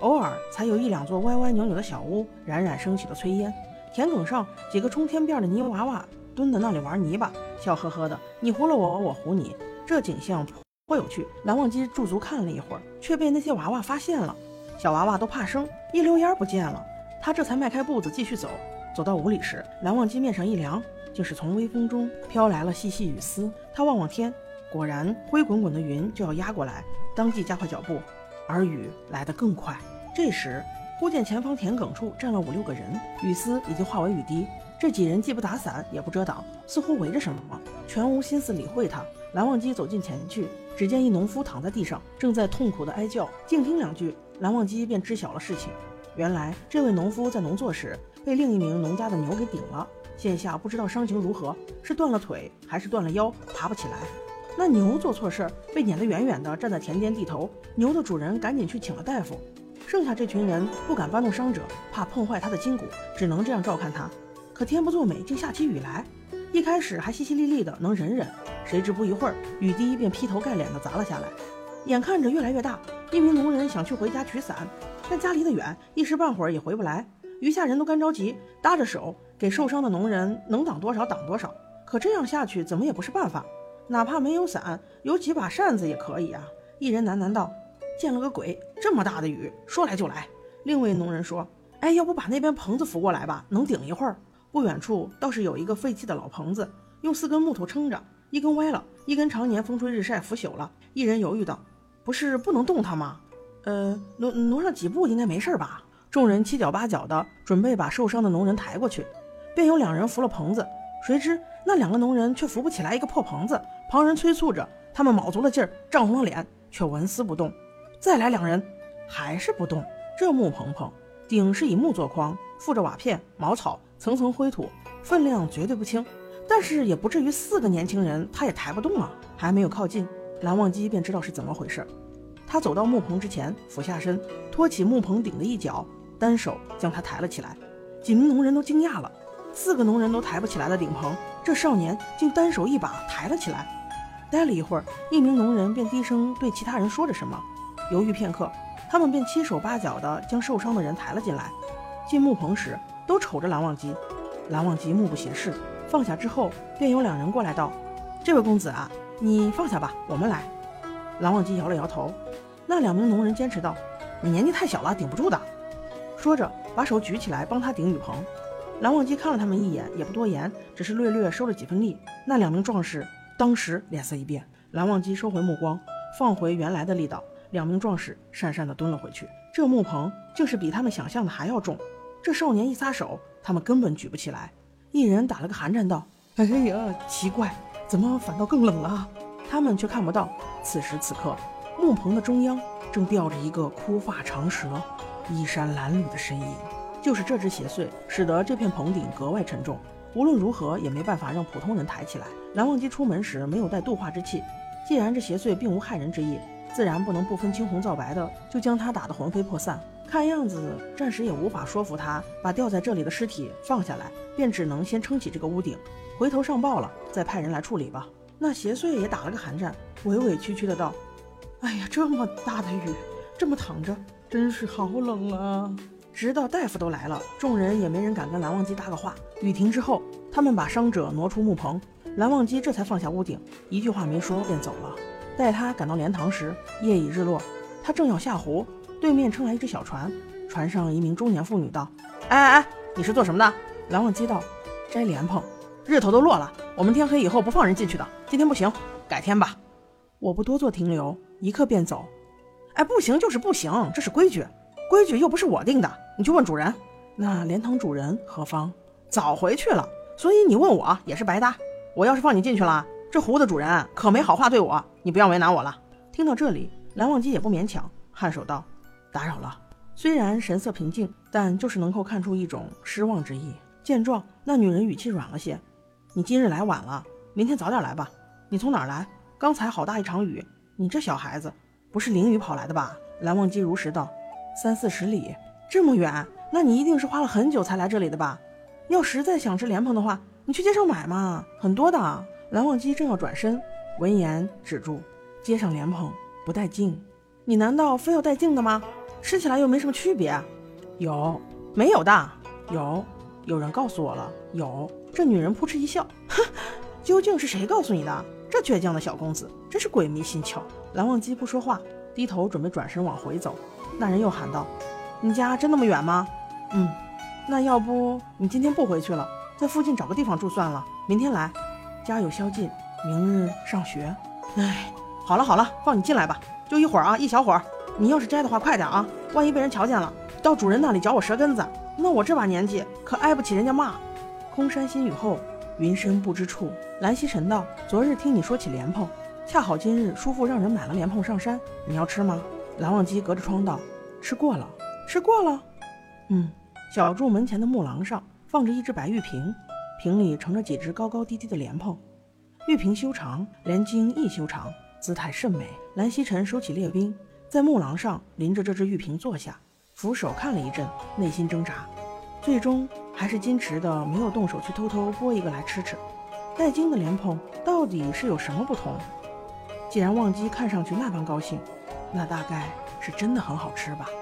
Speaker 1: 偶尔才有一两座歪歪扭扭的小屋，冉冉升起的炊烟。田埂上几个冲天辫的泥娃娃蹲在那里玩泥巴，笑呵呵的，你糊了我，我糊你。这景象颇有趣。蓝忘机驻足看了一会儿，却被那些娃娃发现了。小娃娃都怕生，一溜烟不见了。他这才迈开步子继续走。走到五里时，蓝忘机面上一凉，竟是从微风中飘来了细细雨丝。他望望天。果然，灰滚滚的云就要压过来，当即加快脚步，而雨来得更快。这时，忽见前方田埂处站了五六个人，雨丝已经化为雨滴。这几人既不打伞，也不遮挡，似乎围着什么，全无心思理会他。蓝忘机走近前去，只见一农夫躺在地上，正在痛苦的哀叫。静听两句，蓝忘机便知晓了事情。原来，这位农夫在农作时被另一名农家的牛给顶了，现下不知道伤情如何，是断了腿还是断了腰，爬不起来。那牛做错事儿，被撵得远远的，站在田间地头。牛的主人赶紧去请了大夫，剩下这群人不敢搬动伤者，怕碰坏他的筋骨，只能这样照看他。可天不作美，竟下起雨来。一开始还淅淅沥沥的，能忍忍，谁知不一会儿，雨滴便劈头盖脸的砸了下来。眼看着越来越大，一名农人想去回家取伞，但家离得远，一时半会儿也回不来。余下人都干着急，搭着手给受伤的农人能挡多少挡多少。可这样下去怎么也不是办法，哪怕没有伞，有几把扇子也可以啊。一人喃喃道：“见了个鬼，这么大的雨，说来就来。”另一位农人说：“哎，要不把那边棚子扶过来吧，能顶一会儿。”不远处倒是有一个废弃的老棚子，用四根木头撑着，一根歪了，一根常年风吹日晒腐朽了。一人犹豫道：“不是不能动它吗？呃，挪挪上几步应该没事吧？”众人七脚八脚的准备把受伤的农人抬过去，便有两人扶了棚子，谁知那两个农人却扶不起来一个破棚子。旁人催促着，他们卯足了劲儿，涨红了脸，却纹丝不动。再来两人，还是不动。这木棚棚顶是以木做框，附着瓦片、茅草。层层灰土，分量绝对不轻，但是也不至于四个年轻人他也抬不动啊！还没有靠近，蓝忘机便知道是怎么回事。他走到木棚之前，俯下身，托起木棚顶的一角，单手将它抬了起来。几名农人都惊讶了，四个农人都抬不起来的顶棚，这少年竟单手一把抬了起来。待了一会儿，一名农人便低声对其他人说着什么，犹豫片刻，他们便七手八脚地将受伤的人抬了进来。进木棚时。都瞅着蓝忘机，蓝忘机目不斜视，放下之后，便有两人过来道：“这位公子啊，你放下吧，我们来。”蓝忘机摇了摇头。那两名农人坚持道：“你年纪太小了，顶不住的。”说着，把手举起来帮他顶雨棚。蓝忘机看了他们一眼，也不多言，只是略略收了几分力。那两名壮士当时脸色一变。蓝忘机收回目光，放回原来的力道。两名壮士讪讪地蹲了回去。这木棚竟是比他们想象的还要重。这少年一撒手，他们根本举不起来。一人打了个寒战，道：“哎呀，奇怪，怎么反倒更冷了？”他们却看不到，此时此刻，木棚的中央正吊着一个枯发长蛇、衣衫褴褛的身影。就是这只邪祟，使得这片棚顶格外沉重。无论如何，也没办法让普通人抬起来。蓝忘机出门时没有带度化之气，既然这邪祟并无害人之意，自然不能不分青红皂白的就将他打得魂飞魄散。看样子暂时也无法说服他把吊在这里的尸体放下来，便只能先撑起这个屋顶，回头上报了再派人来处理吧。那邪祟也打了个寒战，委委屈屈的道：“哎呀，这么大的雨，这么躺着，真是好冷啊！”直到大夫都来了，众人也没人敢跟蓝忘机搭个话。雨停之后，他们把伤者挪出木棚，蓝忘机这才放下屋顶，一句话没说便走了。待他赶到莲塘时，夜已日落，他正要下湖。对面撑来一只小船，船上一名中年妇女道：“哎哎哎，你是做什么的？”蓝忘机道：“摘莲蓬。日头都落了，我们天黑以后不放人进去的。今天不行，改天吧。”我不多做停留，一刻便走。哎，不行就是不行，这是规矩，规矩又不是我定的，你去问主人。那莲塘主人何方？早回去了，所以你问我也是白搭。我要是放你进去了，这湖的主人可没好话对我，你不要为难我了。听到这里，蓝忘机也不勉强，颔首道。打扰了。虽然神色平静，但就是能够看出一种失望之意。见状，那女人语气软了些：“你今日来晚了，明天早点来吧。你从哪儿来？刚才好大一场雨，你这小孩子不是淋雨跑来的吧？”蓝忘机如实道：“三四十里，这么远，那你一定是花了很久才来这里的吧？要实在想吃莲蓬的话，你去街上买嘛，很多的。”蓝忘机正要转身，闻言止住：“街上莲蓬不带劲，你难道非要带劲的吗？”吃起来又没什么区别，有没有的？有，有人告诉我了。有，这女人扑哧一笑，哼，究竟是谁告诉你的？这倔强的小公子真是鬼迷心窍。蓝忘机不说话，低头准备转身往回走。那人又喊道：“你家真那么远吗？”“嗯，那要不你今天不回去了，在附近找个地方住算了，明天来。家有宵禁，明日上学。”哎，好了好了，放你进来吧，就一会儿啊，一小会儿。你要是摘的话，快点啊，万一被人瞧见了，到主人那里嚼我舌根子，那我这把年纪可挨不起人家骂。空山新雨后，云深不知处。蓝曦臣道：昨日听你说起莲蓬，恰好今日叔父让人买了莲蓬上山，你要吃吗？蓝忘机隔着窗道：吃过了，吃过了。嗯，小筑门前的木廊上放着一只白玉瓶，瓶里盛着几只高高低低的莲蓬。玉瓶修长，莲茎亦修长，姿态甚美。蓝曦臣收起列兵，在木廊上临着这只玉瓶坐下，俯首看了一阵，内心挣扎，最终还是矜持的没有动手去偷偷剥一个来吃吃。带茎的莲蓬到底是有什么不同？既然忘机看上去那般高兴，那大概是真的很好吃吧。《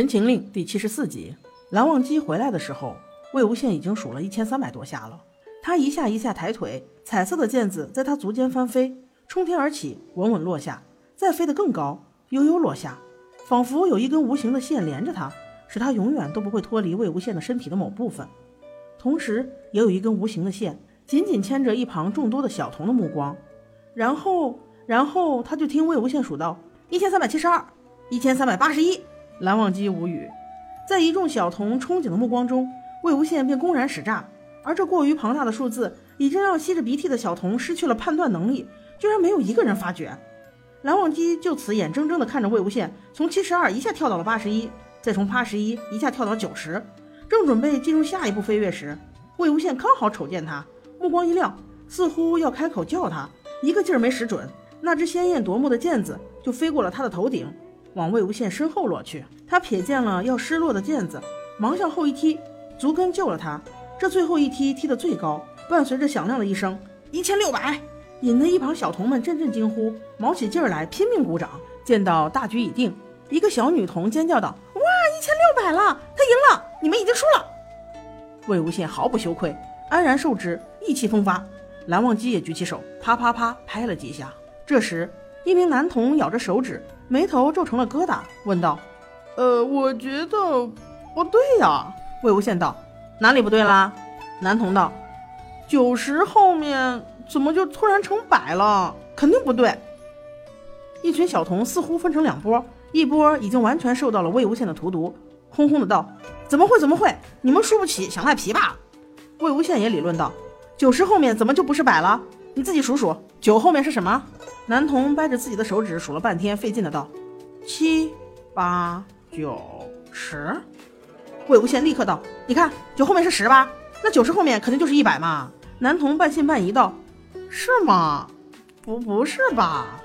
Speaker 1: 陈情令》第七十四集，蓝忘机回来的时候，魏无羡已经数了一千三百多下了。他一下一下抬腿，彩色的毽子在他足尖翻飞，冲天而起，稳稳落下，再飞得更高，悠悠落下，仿佛有一根无形的线连着他，使他永远都不会脱离魏无羡的身体的某部分。同时，也有一根无形的线紧紧牵着一旁众多的小童的目光。然后，然后他就听魏无羡数到一千三百七十二，一千三百八十一。蓝忘机无语，在一众小童憧憬的目光中，魏无羡便公然使诈，而这过于庞大的数字已经让吸着鼻涕的小童失去了判断能力，居然没有一个人发觉。蓝忘机就此眼睁睁地看着魏无羡从七十二一下跳到了八十一，再从八十一一下跳到九十，正准备进入下一步飞跃时，魏无羡刚好瞅见他，目光一亮，似乎要开口叫他，一个劲儿没使准，那只鲜艳夺目的毽子就飞过了他的头顶。往魏无羡身后落去，他瞥见了要失落的毽子，忙向后一踢，足跟救了他。这最后一踢踢得最高，伴随着响亮的一声“一千六百”，引得一旁小童们阵阵惊呼，卯起劲儿来拼命鼓掌。见到大局已定，一个小女童尖叫道：“哇，一千六百了！他赢了，你们已经输了。”魏无羡毫不羞愧，安然受之，意气风发。蓝忘机也举起手，啪啪啪拍了几下。这时，一名男童咬着手指。眉头皱成了疙瘩，问道：“呃，我觉得不对呀。”魏无羡道：“哪里不对啦？”男童道：“九十后面怎么就突然成百了？肯定不对。”一群小童似乎分成两波，一波已经完全受到了魏无羡的荼毒，轰轰的道：“怎么会？怎么会？你们输不起，想赖皮吧？”魏无羡也理论道：“九十后面怎么就不是百了？你自己数数，九后面是什么？”男童掰着自己的手指数了半天，费劲的道：“七、八、九、十。”魏无羡立刻道：“你看，九后面是十吧？那九十后面肯定就是一百嘛。”男童半信半疑道：“是吗？不，不是吧？”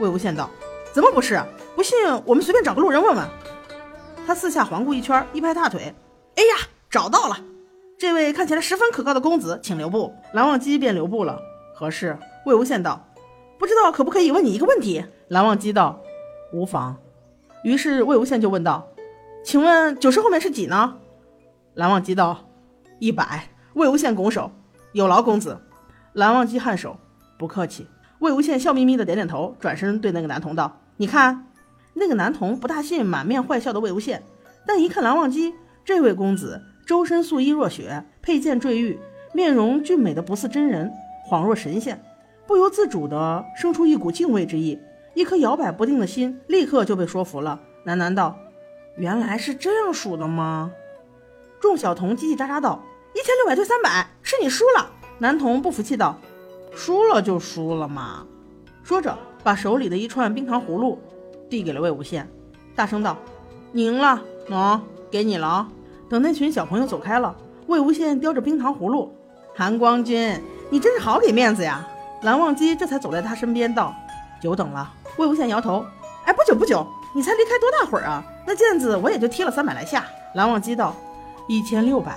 Speaker 1: 魏无羡道：“怎么不是？不信我们随便找个路人问问。”他四下环顾一圈，一拍大腿：“哎呀，找到了！这位看起来十分可靠的公子，请留步。”蓝忘机便留步了。何事？魏无羡道。不知道可不可以问你一个问题？蓝忘机道：“无妨。”于是魏无羡就问道：“请问九十后面是几呢？”蓝忘机道：“一百。”魏无羡拱手：“有劳公子。”蓝忘机颔首：“不客气。”魏无羡笑眯眯的点点头，转身对那个男童道：“你看。”那个男童不大信满面坏笑的魏无羡，但一看蓝忘机这位公子，周身素衣若雪，佩剑坠玉，面容俊美的不似真人，恍若神仙。不由自主地生出一股敬畏之意，一颗摇摆不定的心立刻就被说服了，喃喃道：“原来是这样数的吗？”众小童叽叽喳喳道：“一千六百对三百，是你输了。”男童不服气道：“输了就输了嘛。”说着，把手里的一串冰糖葫芦递给了魏无羡，大声道：“你赢了，喏，给你了啊！”等那群小朋友走开了，魏无羡叼着冰糖葫芦：“韩光君，你真是好给面子呀！”蓝忘机这才走在他身边，道：“久等了。”魏无羡摇头：“哎，不久不久，你才离开多大会儿啊？那毽子我也就踢了三百来下。”蓝忘机道：“一千六百。”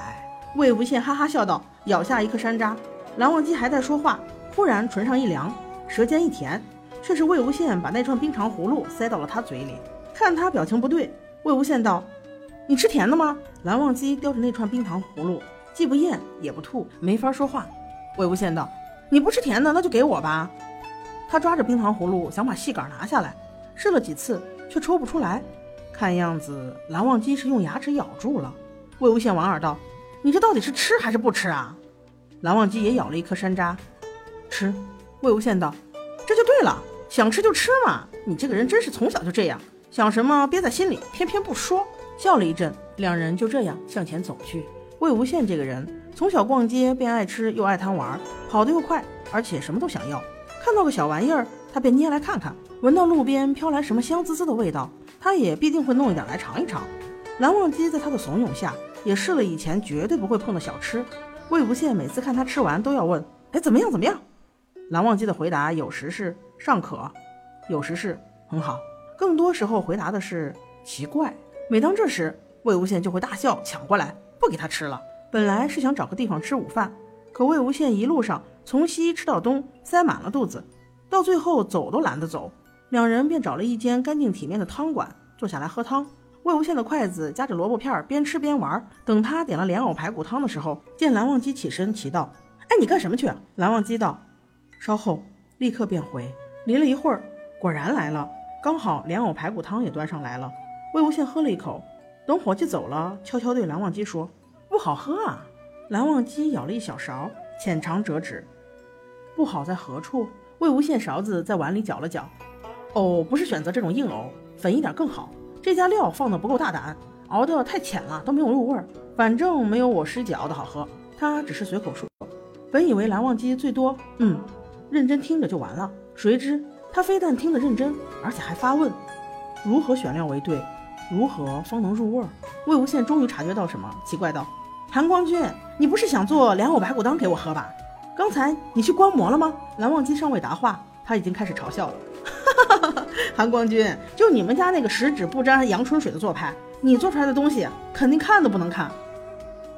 Speaker 1: 魏无羡哈哈笑道，咬下一颗山楂。蓝忘机还在说话，忽然唇上一凉，舌尖一甜，却是魏无羡把那串冰糖葫芦塞到了他嘴里。看他表情不对，魏无羡道：“你吃甜的吗？”蓝忘机叼着那串冰糖葫芦，既不咽也不吐，没法说话。魏无羡道：“你不吃甜的，那就给我吧。”他抓着冰糖葫芦想把细杆拿下来，试了几次却抽不出来。看样子蓝忘机是用牙齿咬住了。魏无羡莞尔道：“你这到底是吃还是不吃啊？”蓝忘机也咬了一颗山楂，吃。魏无羡道：“这就对了，想吃就吃嘛。你这个人真是从小就这样，想什么憋在心里，偏偏不说。”笑了一阵，两人就这样向前走去。魏无羡这个人从小逛街便爱吃又爱贪玩，跑得又快，而且什么都想要。看到个小玩意儿，他便捏来看看；闻到路边飘来什么香滋滋的味道，他也必定会弄一点来尝一尝。蓝忘机在他的怂恿下，也试了以前绝对不会碰的小吃。魏无羡每次看他吃完，都要问：“哎，怎么样？怎么样？”蓝忘机的回答有时是尚可，有时是很好，更多时候回答的是奇怪。每当这时，魏无羡就会大笑，抢过来不给他吃了。本来是想找个地方吃午饭，可魏无羡一路上从西吃到东，塞满了肚子，到最后走都懒得走。两人便找了一间干净体面的汤馆，坐下来喝汤。魏无羡的筷子夹着萝卜片，边吃边玩。等他点了莲藕排骨汤的时候，见蓝忘机起身，奇道：“哎，你干什么去？”蓝忘机道：“稍后。”立刻便回。离了一会儿，果然来了，刚好莲藕排骨汤也端上来了。魏无羡喝了一口，等伙计走了，悄悄对蓝忘机说。好喝啊！蓝忘机舀了一小勺，浅尝辄止。不好在何处？魏无羡勺子在碗里搅了搅，藕不是选择这种硬藕，粉一点更好。这家料放的不够大胆，熬得太浅了，都没有入味儿。反正没有我师姐熬的好喝。他只是随口说，本以为蓝忘机最多嗯，认真听着就完了，谁知他非但听得认真，而且还发问：如何选料为对？如何方能入味儿？魏无羡终于察觉到什么，奇怪道。韩光君，你不是想做莲藕排骨汤给我喝吧？刚才你去观摩了吗？蓝忘机尚未答话，他已经开始嘲笑了。哈哈哈！韩光君，就你们家那个十指不沾阳春水的做派，你做出来的东西肯定看都不能看。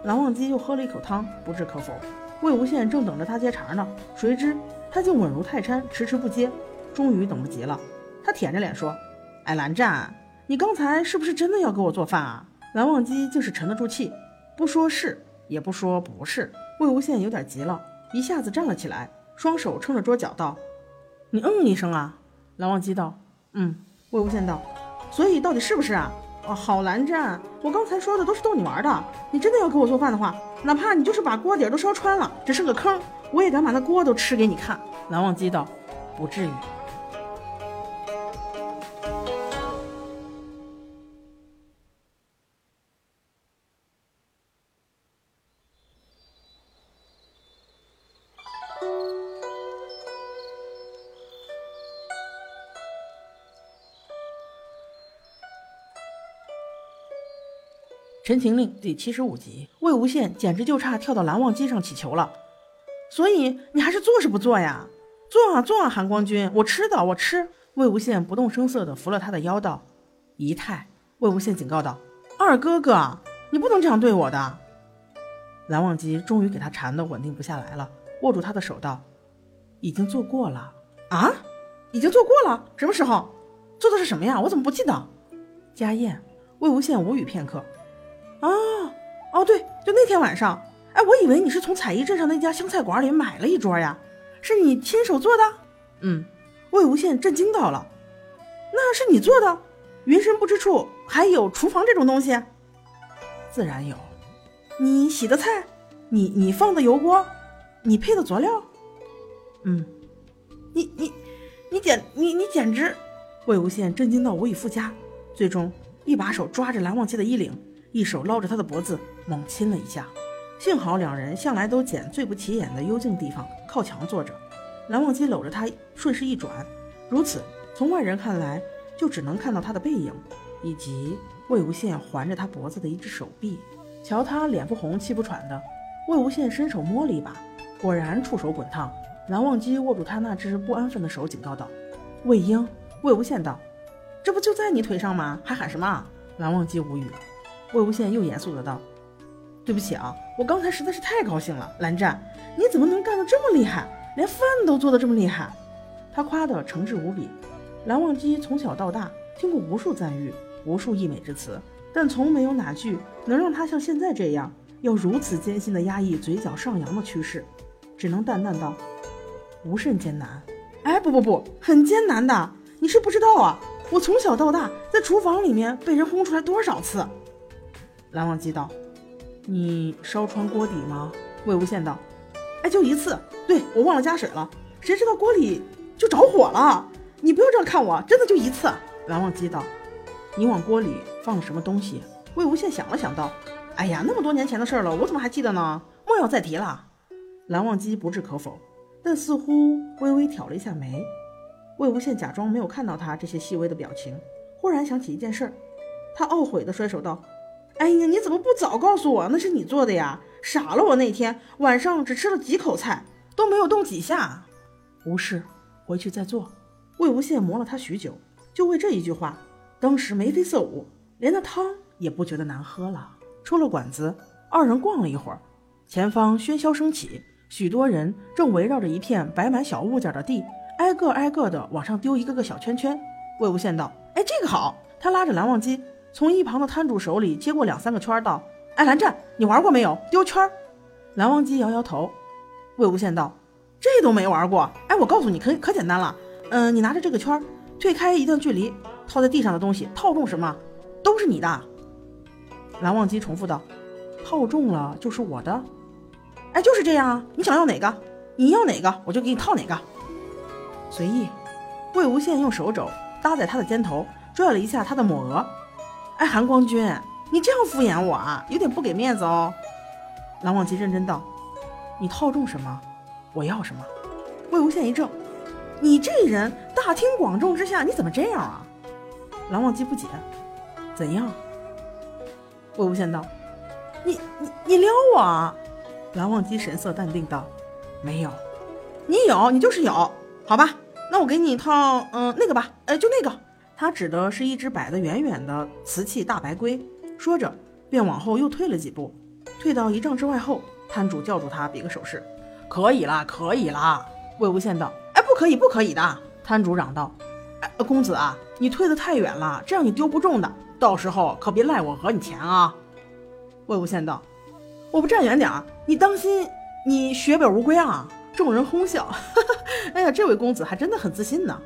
Speaker 1: 蓝忘机又喝了一口汤，不置可否。魏无羡正等着他接茬呢，谁知他竟稳如泰山，迟迟不接。终于等不及了，他舔着脸说：“哎，蓝湛，你刚才是不是真的要给我做饭啊？”蓝忘机竟是沉得住气。不说是，也不说不是。魏无羡有点急了，一下子站了起来，双手撑着桌角道：“你嗯一声啊。”蓝忘机道：“嗯。”魏无羡道：“所以到底是不是啊？”“哦，好蓝湛，我刚才说的都是逗你玩的。你真的要给我做饭的话，哪怕你就是把锅底都烧穿了，只剩个坑，我也敢把那锅都吃给你看。”蓝忘机道：“不至于。”《陈情令》第七十五集，魏无羡简直就差跳到蓝忘机上乞求了。所以你还是做是不做呀？做啊做啊，韩光君，我吃的，我吃。魏无羡不动声色地扶了他的腰，道：“姨太。”魏无羡警告道：“二哥哥，你不能这样对我的。”蓝忘机终于给他缠得稳定不下来了，握住他的手道：“已经做过了啊？已经做过了？什么时候？做的是什么呀？我怎么不记得？”家宴。魏无羡无语片刻。哦哦，对，就那天晚上，哎，我以为你是从彩衣镇上那家湘菜馆里买了一桌呀，是你亲手做的？嗯，魏无羡震惊到了，那是你做的？云深不知处还有厨房这种东西？自然有，你洗的菜，你你放的油锅，你配的佐料，嗯，你你你简你你简直！魏无羡震惊到无以复加，最终一把手抓着蓝忘机的衣领。一手捞着他的脖子，猛亲了一下。幸好两人向来都捡最不起眼的幽静地方靠墙坐着。蓝忘机搂着他，顺势一转，如此从外人看来，就只能看到他的背影，以及魏无羡环着他脖子的一只手臂。瞧他脸不红气不喘的，魏无羡伸手摸了一把，果然触手滚烫。蓝忘机握住他那只不安分的手，警告道：“魏婴。”魏无羡道：“这不就在你腿上吗？还喊什么？”蓝忘机无语。魏无羡又严肃的道：“对不起啊，我刚才实在是太高兴了。蓝湛，你怎么能干得这么厉害，连饭都做得这么厉害？”他夸得诚挚无比。蓝忘机从小到大听过无数赞誉，无数溢美之词，但从没有哪句能让他像现在这样要如此艰辛的压抑嘴角上扬的趋势，只能淡淡道：“无甚艰难。”哎，不不不，很艰难的。你是不知道啊，我从小到大在厨房里面被人轰出来多少次。蓝忘机道：“你烧穿锅底吗？”魏无羡道：“哎，就一次。对我忘了加水了，谁知道锅里就着火了。你不要这样看我，真的就一次。”蓝忘机道：“你往锅里放了什么东西？”魏无羡想了想道：“哎呀，那么多年前的事了，我怎么还记得呢？莫要再提了。”蓝忘机不置可否，但似乎微微挑了一下眉。魏无羡假装没有看到他这些细微的表情，忽然想起一件事，他懊悔地摔手道。哎呀，你怎么不早告诉我？那是你做的呀！傻了，我那天晚上只吃了几口菜，都没有动几下。无事，回去再做。魏无羡磨了他许久，就为这一句话，当时眉飞色舞，连那汤也不觉得难喝了。出了馆子，二人逛了一会儿，前方喧嚣声起，许多人正围绕着一片摆满小物件的地，挨个挨个的往上丢一个个小圈圈。魏无羡道：“哎，这个好。”他拉着蓝忘机。从一旁的摊主手里接过两三个圈，道：“哎，蓝湛，你玩过没有？丢圈。”蓝忘机摇摇头。魏无羡道：“这都没玩过。哎，我告诉你，可可简单了。嗯，你拿着这个圈，退开一段距离，套在地上的东西套中什么，都是你的。”蓝忘机重复道：“套中了就是我的。”哎，就是这样啊。你想要哪个？你要哪个，我就给你套哪个。随意。魏无羡用手肘搭在他的肩头，拽了一下他的抹额。哎，韩光君，你这样敷衍我啊，有点不给面子哦。蓝忘机认真道：“你套中什么，我要什么。”魏无羡一怔：“你这人大庭广众之下，你怎么这样啊？”蓝忘机不解：“怎样？”魏无羡道：“你你你撩我？”啊？”蓝忘机神色淡定道：“没有，你有，你就是有，好吧？那我给你一套，嗯，那个吧，呃，就那个。”他指的是一只摆得远远的瓷器大白龟，说着便往后又退了几步，退到一丈之外后，摊主叫住他，比个手势：“可以啦，可以啦。”魏无羡道：“哎，不可以，不可以的。”摊主嚷道：“哎，公子啊，你退得太远了，这样你丢不中的，到时候可别赖我讹你钱啊。”魏无羡道：“我不站远点儿，你当心你血本无归啊！”众人哄笑：“哈 <laughs> 哈哎呀，这位公子还真的很自信呢。”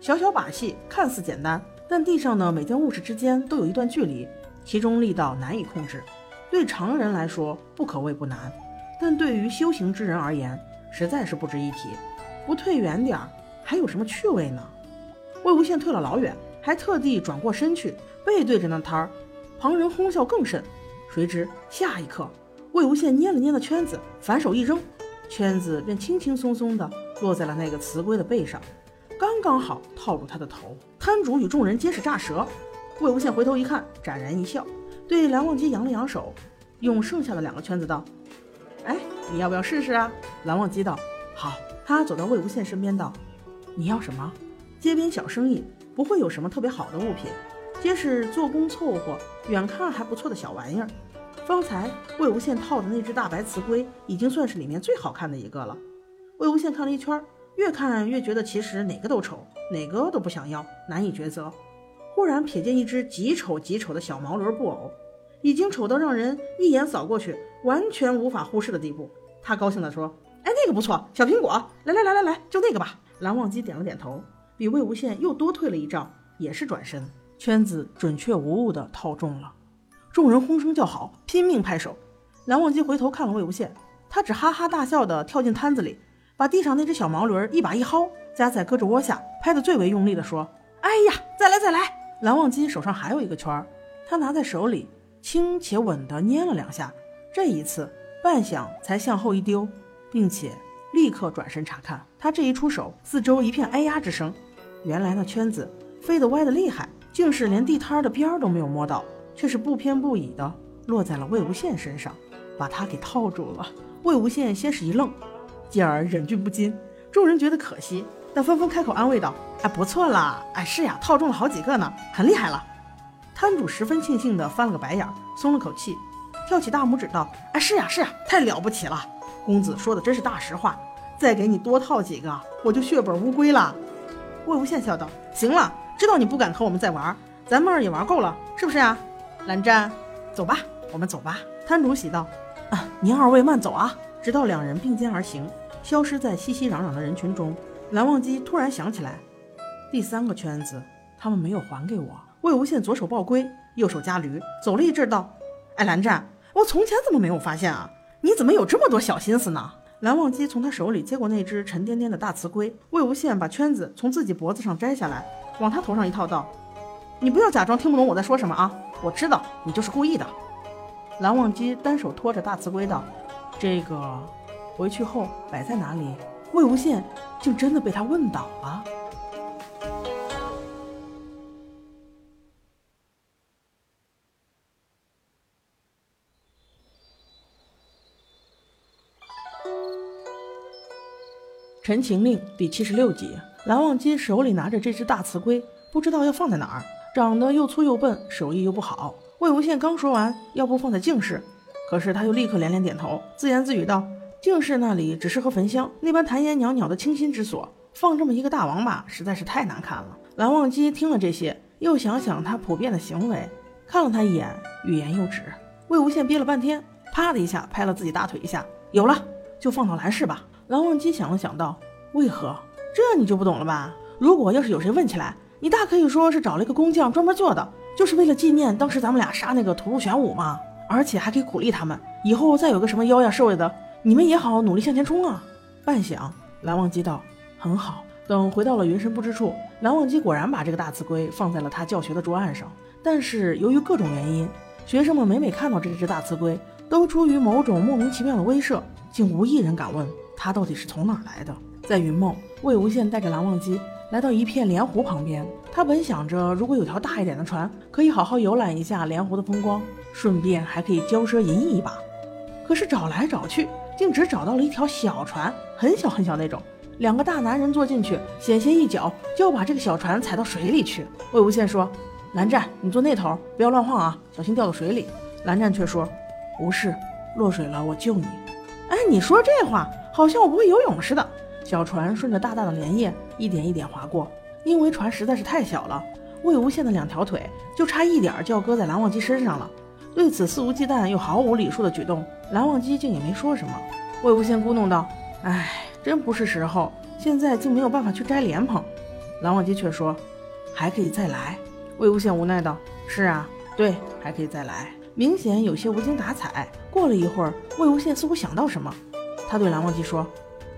Speaker 1: 小小把戏看似简单，但地上的每件物事之间都有一段距离，其中力道难以控制。对常人来说不可谓不难，但对于修行之人而言，实在是不值一提。不退远点儿，还有什么趣味呢？魏无羡退了老远，还特地转过身去，背对着那摊儿，旁人哄笑更甚。谁知下一刻，魏无羡捏了捏那圈子，反手一扔，圈子便轻轻松松地落在了那个雌龟的背上。刚好套住他的头，摊主与众人皆是炸舌。魏无羡回头一看，展然一笑，对蓝忘机扬了扬手，用剩下的两个圈子道：“哎，你要不要试试啊？”蓝忘机道：“好。”他走到魏无羡身边道：“你要什么？街边小生意，不会有什么特别好的物品，皆是做工凑合、远看还不错的小玩意儿。方才魏无羡套的那只大白瓷龟，已经算是里面最好看的一个了。”魏无羡看了一圈。越看越觉得其实哪个都丑，哪个都不想要，难以抉择。忽然瞥见一只极丑极丑的小毛驴布偶，已经丑到让人一眼扫过去完全无法忽视的地步。他高兴地说：“哎，那个不错，小苹果，来来来来来，就那个吧。”蓝忘机点了点头，比魏无羡又多退了一丈，也是转身，圈子准确无误地套中了。众人哄声叫好，拼命拍手。蓝忘机回头看了魏无羡，他只哈哈大笑地跳进摊子里。把地上那只小毛驴一把一薅，夹在胳肢窝下，拍得最为用力的说：“哎呀，再来再来！”蓝忘机手上还有一个圈儿，他拿在手里，轻且稳地捏了两下，这一次半响才向后一丢，并且立刻转身查看。他这一出手，四周一片哎呀之声。原来那圈子飞得歪得厉害，竟是连地摊的边儿都没有摸到，却是不偏不倚的落在了魏无羡身上，把他给套住了。魏无羡先是一愣。继而忍俊不禁，众人觉得可惜，但纷纷开口安慰道：“哎，不错啦，哎，是呀，套中了好几个呢，很厉害了。”摊主十分庆幸地翻了个白眼，松了口气，跳起大拇指道：“哎，是呀，是呀，太了不起了，公子说的真是大实话，再给你多套几个，我就血本无归了。”魏无羡笑道：“行了，知道你不敢和我们再玩，咱们也玩够了，是不是啊？蓝湛，走吧，我们走吧。”摊主喜道：“啊，您二位慢走啊！直到两人并肩而行，消失在熙熙攘攘的人群中，蓝忘机突然想起来，第三个圈子他们没有还给我。魏无羡左手抱龟，右手夹驴，走了一阵道：“哎，蓝湛，我从前怎么没有发现啊？你怎么有这么多小心思呢？”蓝忘机从他手里接过那只沉甸甸的大雌龟，魏无羡把圈子从自己脖子上摘下来，往他头上一套，道：“你不要假装听不懂我在说什么啊！我知道你就是故意的。”蓝忘机单手托着大瓷龟道：“这个回去后摆在哪里？”魏无羡竟真的被他问倒了。《陈情令》第七十六集，蓝忘机手里拿着这只大雌龟，不知道要放在哪儿。长得又粗又笨，手艺又不好。魏无羡刚说完，要不放在净室，可是他又立刻连连点头，自言自语道：“净室那里只适合焚香，那般檀烟袅袅的清新之所，放这么一个大王八，实在是太难看了。”蓝忘机听了这些，又想想他普遍的行为，看了他一眼，欲言又止。魏无羡憋了半天，啪的一下拍了自己大腿一下，有了，就放到蓝室吧。蓝忘机想了想，道：“为何？这你就不懂了吧？如果要是有谁问起来，你大可以说是找了一个工匠专门做的，就是为了纪念当时咱们俩杀那个屠戮玄武嘛。而且还可以鼓励他们，以后再有个什么妖呀兽呀的，你们也好努力向前冲啊。”半晌，蓝忘机道：“很好。”等回到了云深不知处，蓝忘机果然把这个大雌龟放在了他教学的桌案上。但是由于各种原因，学生们每每看到这只大雌龟，都出于某种莫名其妙的威慑，竟无一人敢问。他到底是从哪儿来的？在云梦，魏无羡带着蓝忘机来到一片莲湖旁边。他本想着，如果有条大一点的船，可以好好游览一下莲湖的风光，顺便还可以骄奢淫逸一把。可是找来找去，竟只找到了一条小船，很小很小那种。两个大男人坐进去，险些一脚就要把这个小船踩到水里去。魏无羡说：“蓝湛，你坐那头，不要乱晃啊，小心掉到水里。”蓝湛却说：“无事，落水了我救你。”哎，你说这话。好像我不会游泳似的。小船顺着大大的莲叶一点一点划过，因为船实在是太小了，魏无羡的两条腿就差一点就要搁在蓝忘机身上了。对此肆无忌惮又毫无礼数的举动，蓝忘机竟也没说什么。魏无羡咕哝道：“哎，真不是时候，现在竟没有办法去摘莲蓬。”蓝忘机却说：“还可以再来。”魏无羡无奈道：“是啊，对，还可以再来。”明显有些无精打采。过了一会儿，魏无羡似乎想到什么。他对蓝忘机说：“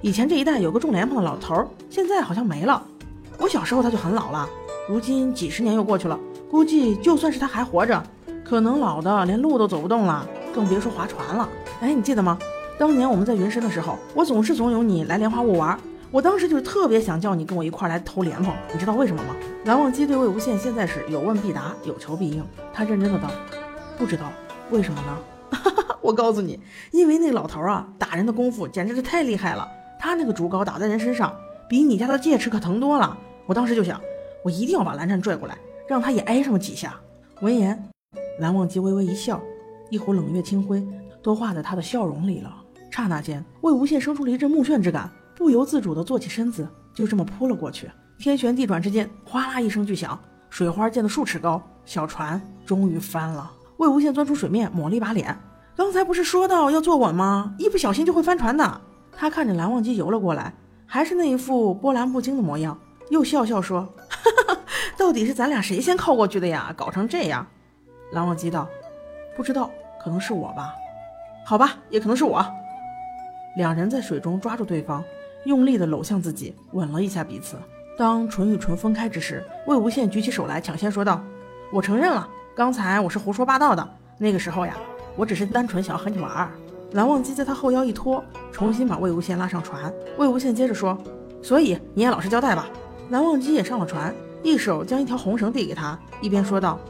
Speaker 1: 以前这一带有个种莲蓬的老头，现在好像没了。我小时候他就很老了，如今几十年又过去了，估计就算是他还活着，可能老的连路都走不动了，更别说划船了。哎，你记得吗？当年我们在云深的时候，我总是怂恿你来莲花坞玩，我当时就是特别想叫你跟我一块来偷莲蓬，你知道为什么吗？”蓝忘机对魏无羡现在是有问必答，有求必应。他认真的道：“不知道，为什么呢？” <laughs> 我告诉你，因为那老头啊，打人的功夫简直是太厉害了。他那个竹篙打在人身上，比你家的戒尺可疼多了。我当时就想，我一定要把蓝湛拽过来，让他也挨上几下。闻言，蓝忘机微微一笑，一壶冷月清辉都化在他的笑容里了。刹那间，魏无羡生出了一阵目眩之感，不由自主地坐起身子，就这么扑了过去。天旋地转之间，哗啦一声巨响，水花溅得数尺高，小船终于翻了。魏无羡钻出水面，抹了一把脸。刚才不是说到要坐稳吗？一不小心就会翻船的。他看着蓝忘机游了过来，还是那一副波澜不惊的模样，又笑笑说：“哈哈，到底是咱俩谁先靠过去的呀？搞成这样。”蓝忘机道：“不知道，可能是我吧。好吧，也可能是我。”两人在水中抓住对方，用力地搂向自己，吻了一下彼此。当唇与唇分开之时，魏无羡举起手来，抢先说道：“我承认了，刚才我是胡说八道的。那个时候呀。”我只是单纯想要和你玩。蓝忘机在他后腰一拖，重新把魏无羡拉上船。魏无羡接着说：“所以你也老实交代吧。”蓝忘机也上了船，一手将一条红绳递给他，一边说道：“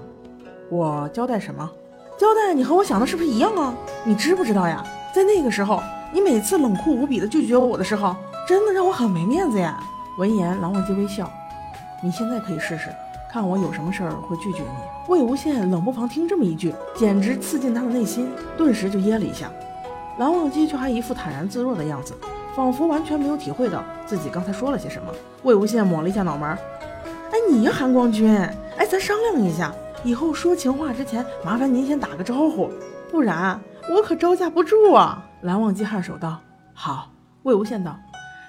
Speaker 1: 我交代什么？交代你和我想的是不是一样啊？你知不知道呀？在那个时候，你每次冷酷无比的拒绝我的时候，真的让我很没面子呀。”闻言，蓝忘机微笑：“你现在可以试试。”看我有什么事儿会拒绝你？魏无羡冷不防听这么一句，简直刺进他的内心，顿时就噎了一下。蓝忘机却还一副坦然自若的样子，仿佛完全没有体会到自己刚才说了些什么。魏无羡抹了一下脑门，哎，你呀，韩光君，哎，咱商量一下，以后说情话之前，麻烦您先打个招呼，不然我可招架不住啊！蓝忘机颔首道：“好。”魏无羡道：“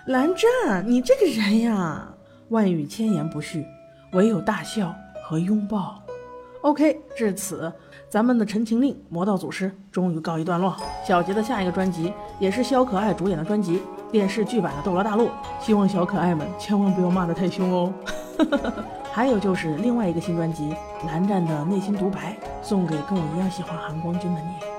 Speaker 1: 蓝湛，你这个人呀，万语千言不续，唯有大笑和拥抱。” OK，至此，咱们的《陈情令》魔道祖师终于告一段落。小杰的下一个专辑也是肖可爱主演的专辑，电视剧版的《斗罗大陆》，希望小可爱们千万不要骂得太凶哦。还有就是另外一个新专辑《蓝湛的内心独白》，送给跟我一样喜欢韩光君的你。